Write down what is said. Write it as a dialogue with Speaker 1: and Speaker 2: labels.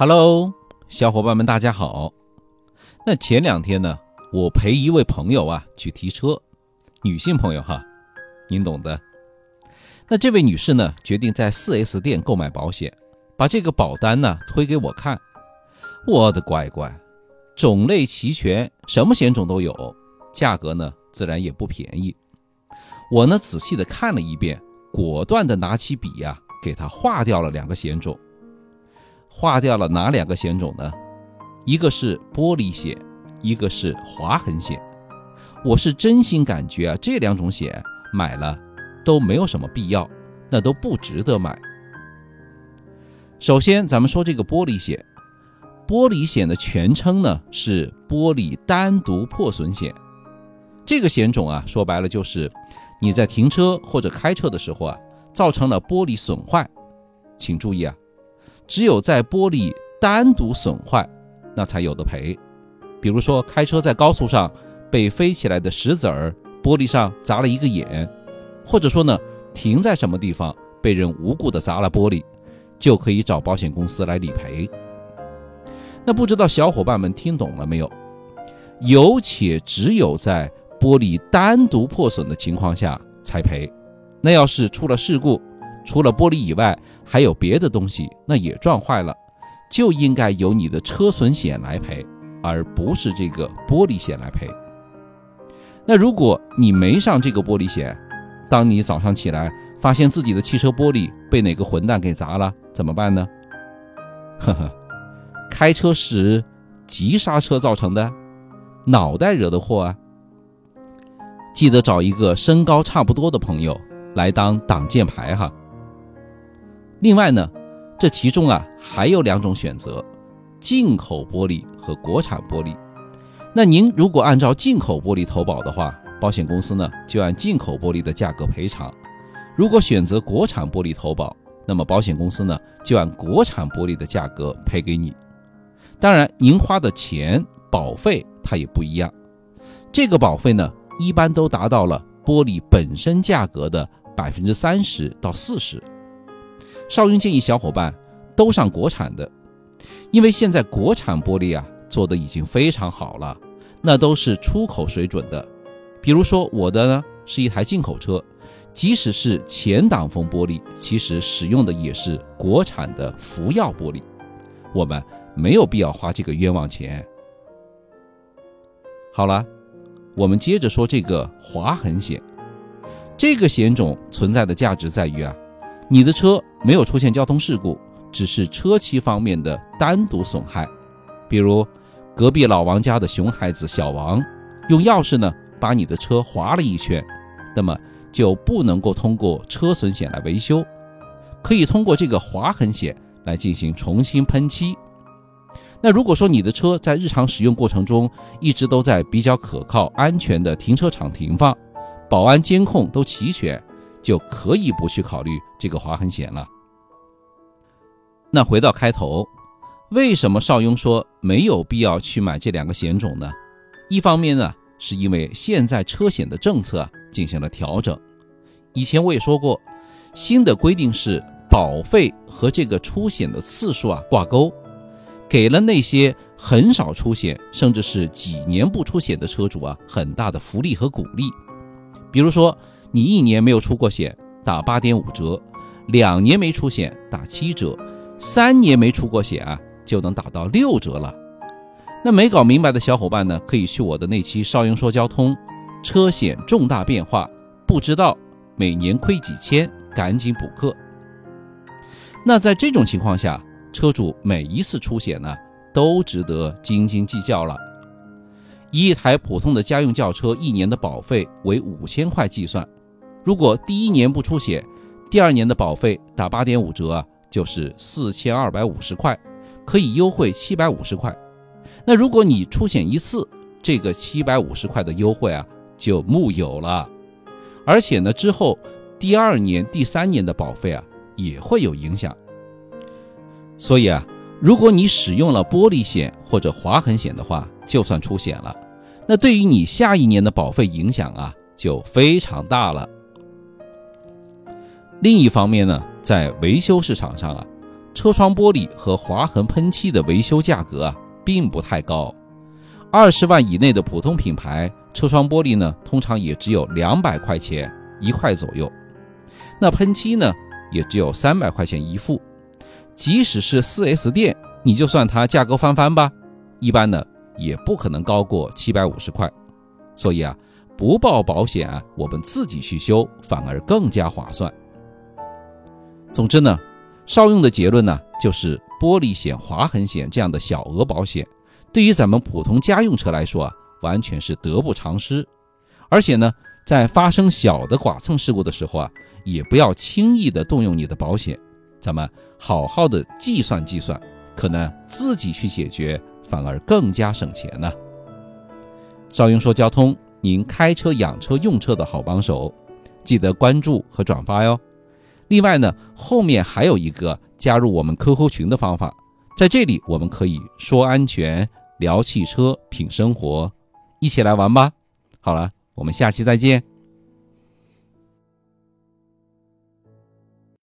Speaker 1: Hello，小伙伴们，大家好。那前两天呢，我陪一位朋友啊去提车，女性朋友哈，您懂的。那这位女士呢，决定在 4S 店购买保险，把这个保单呢推给我看。我的乖乖，种类齐全，什么险种都有，价格呢自然也不便宜。我呢仔细的看了一遍，果断的拿起笔呀，给她划掉了两个险种。划掉了哪两个险种呢？一个是玻璃险，一个是划痕险。我是真心感觉啊，这两种险买了都没有什么必要，那都不值得买。首先，咱们说这个玻璃险，玻璃险的全称呢是玻璃单独破损险。这个险种啊，说白了就是你在停车或者开车的时候啊，造成了玻璃损坏，请注意啊。只有在玻璃单独损坏，那才有的赔。比如说，开车在高速上被飞起来的石子儿玻璃上砸了一个眼，或者说呢，停在什么地方被人无故的砸了玻璃，就可以找保险公司来理赔。那不知道小伙伴们听懂了没有？有且只有在玻璃单独破损的情况下才赔。那要是出了事故，除了玻璃以外，还有别的东西，那也撞坏了，就应该由你的车损险来赔，而不是这个玻璃险来赔。那如果你没上这个玻璃险，当你早上起来发现自己的汽车玻璃被哪个混蛋给砸了，怎么办呢？呵呵，开车时急刹车造成的，脑袋惹的祸啊！记得找一个身高差不多的朋友来当挡箭牌哈。另外呢，这其中啊还有两种选择：进口玻璃和国产玻璃。那您如果按照进口玻璃投保的话，保险公司呢就按进口玻璃的价格赔偿；如果选择国产玻璃投保，那么保险公司呢就按国产玻璃的价格赔给你。当然，您花的钱保费它也不一样，这个保费呢一般都达到了玻璃本身价格的百分之三十到四十。少云建议小伙伴都上国产的，因为现在国产玻璃啊做的已经非常好了，那都是出口水准的。比如说我的呢是一台进口车，即使是前挡风玻璃，其实使用的也是国产的福耀玻璃，我们没有必要花这个冤枉钱。好了，我们接着说这个划痕险，这个险种存在的价值在于啊。你的车没有出现交通事故，只是车漆方面的单独损害，比如隔壁老王家的熊孩子小王用钥匙呢把你的车划了一圈，那么就不能够通过车损险来维修，可以通过这个划痕险来进行重新喷漆。那如果说你的车在日常使用过程中一直都在比较可靠、安全的停车场停放，保安监控都齐全。就可以不去考虑这个划痕险了。那回到开头，为什么邵雍说没有必要去买这两个险种呢？一方面呢，是因为现在车险的政策进行了调整。以前我也说过，新的规定是保费和这个出险的次数啊挂钩，给了那些很少出险，甚至是几年不出险的车主啊很大的福利和鼓励。比如说。你一年没有出过险，打八点五折；两年没出险，打七折；三年没出过险啊，就能打到六折了。那没搞明白的小伙伴呢，可以去我的那期《少英说交通车险重大变化》，不知道每年亏几千，赶紧补课。那在这种情况下，车主每一次出险呢，都值得斤斤计较了。一台普通的家用轿车一年的保费为五千块计算。如果第一年不出险，第二年的保费打八点五折啊，就是四千二百五十块，可以优惠七百五十块。那如果你出险一次，这个七百五十块的优惠啊就木有了。而且呢，之后第二年、第三年的保费啊也会有影响。所以啊，如果你使用了玻璃险或者划痕险的话，就算出险了，那对于你下一年的保费影响啊就非常大了。另一方面呢，在维修市场上啊，车窗玻璃和划痕喷漆的维修价格啊，并不太高。二十万以内的普通品牌车窗玻璃呢，通常也只有两百块钱一块左右。那喷漆呢，也只有三百块钱一副。即使是 4S 店，你就算它价格翻番吧，一般呢也不可能高过七百五十块。所以啊，不报保险啊，我们自己去修反而更加划算。总之呢，邵用的结论呢，就是玻璃险、划痕险这样的小额保险，对于咱们普通家用车来说啊，完全是得不偿失。而且呢，在发生小的剐蹭事故的时候啊，也不要轻易的动用你的保险，咱们好好的计算计算，可能自己去解决反而更加省钱呢。邵雍说交通，您开车养车用车的好帮手，记得关注和转发哟。另外呢，后面还有一个加入我们 QQ 群的方法，在这里我们可以说安全、聊汽车、品生活，一起来玩吧。好了，我们下期再见。